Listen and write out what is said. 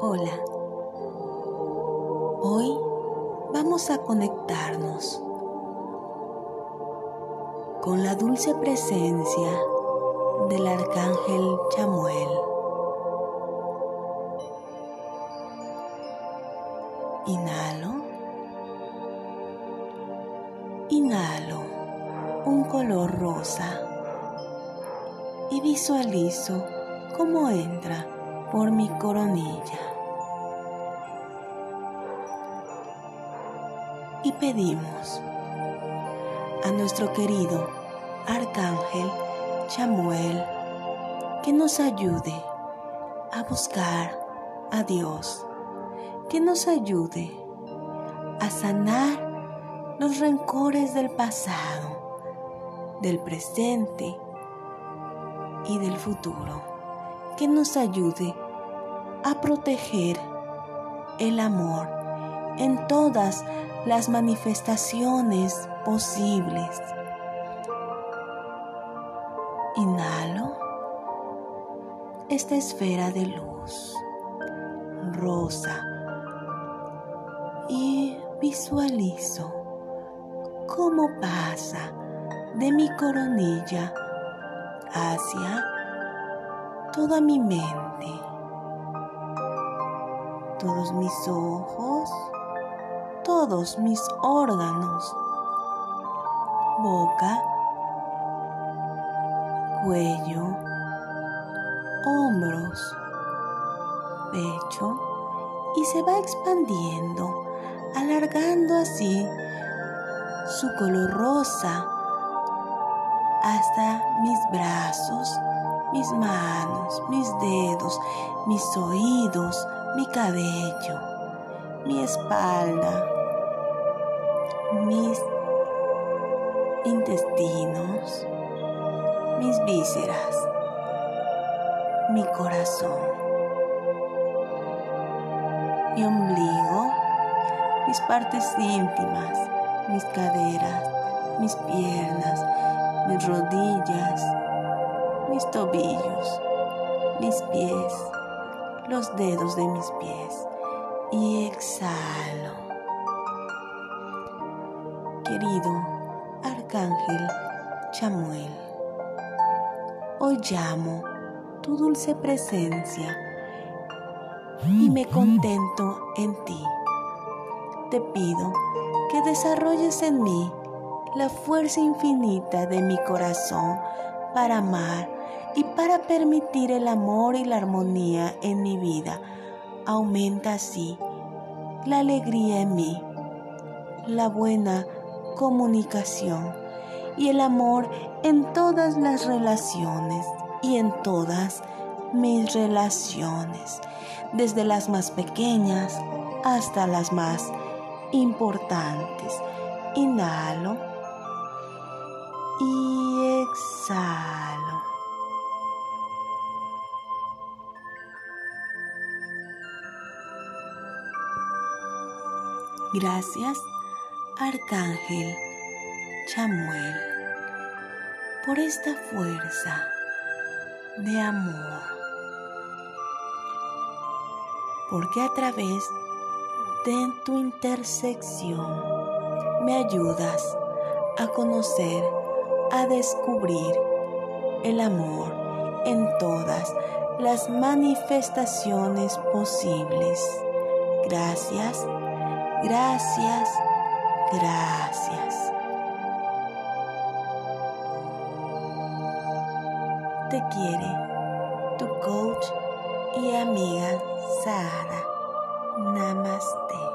Hola. Hoy vamos a conectarnos con la dulce presencia del arcángel Chamuel. Inhalo. Inhalo un color rosa y visualizo cómo entra por mi coronilla. Y pedimos a nuestro querido Arcángel Chamuel que nos ayude a buscar a Dios, que nos ayude a sanar los rencores del pasado, del presente y del futuro, que nos ayude a proteger el amor en todas las manifestaciones posibles. Inhalo esta esfera de luz rosa y visualizo cómo pasa de mi coronilla hacia toda mi mente, todos mis ojos, todos mis órganos, boca, cuello, hombros, pecho. Y se va expandiendo, alargando así su color rosa hasta mis brazos, mis manos, mis dedos, mis oídos, mi cabello, mi espalda, mis intestinos, mis vísceras, mi corazón, mi ombligo, mis partes íntimas, mis caderas, mis piernas, mis rodillas, mis tobillos, mis pies, los dedos de mis pies y exhalo. Querido Arcángel Chamuel, hoy llamo tu dulce presencia y me contento en ti. Te pido que desarrolles en mí la fuerza infinita de mi corazón para amar y para permitir el amor y la armonía en mi vida. Aumenta así la alegría en mí, la buena comunicación y el amor en todas las relaciones y en todas mis relaciones, desde las más pequeñas hasta las más importantes. Inhalo y exhalo. Gracias, Arcángel Chamuel, por esta fuerza de amor. Porque a través de tu intersección me ayudas a conocer, a descubrir el amor en todas las manifestaciones posibles. Gracias, gracias, gracias. Te quiere tu coach y amiga Sara. Namaste.